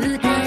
続け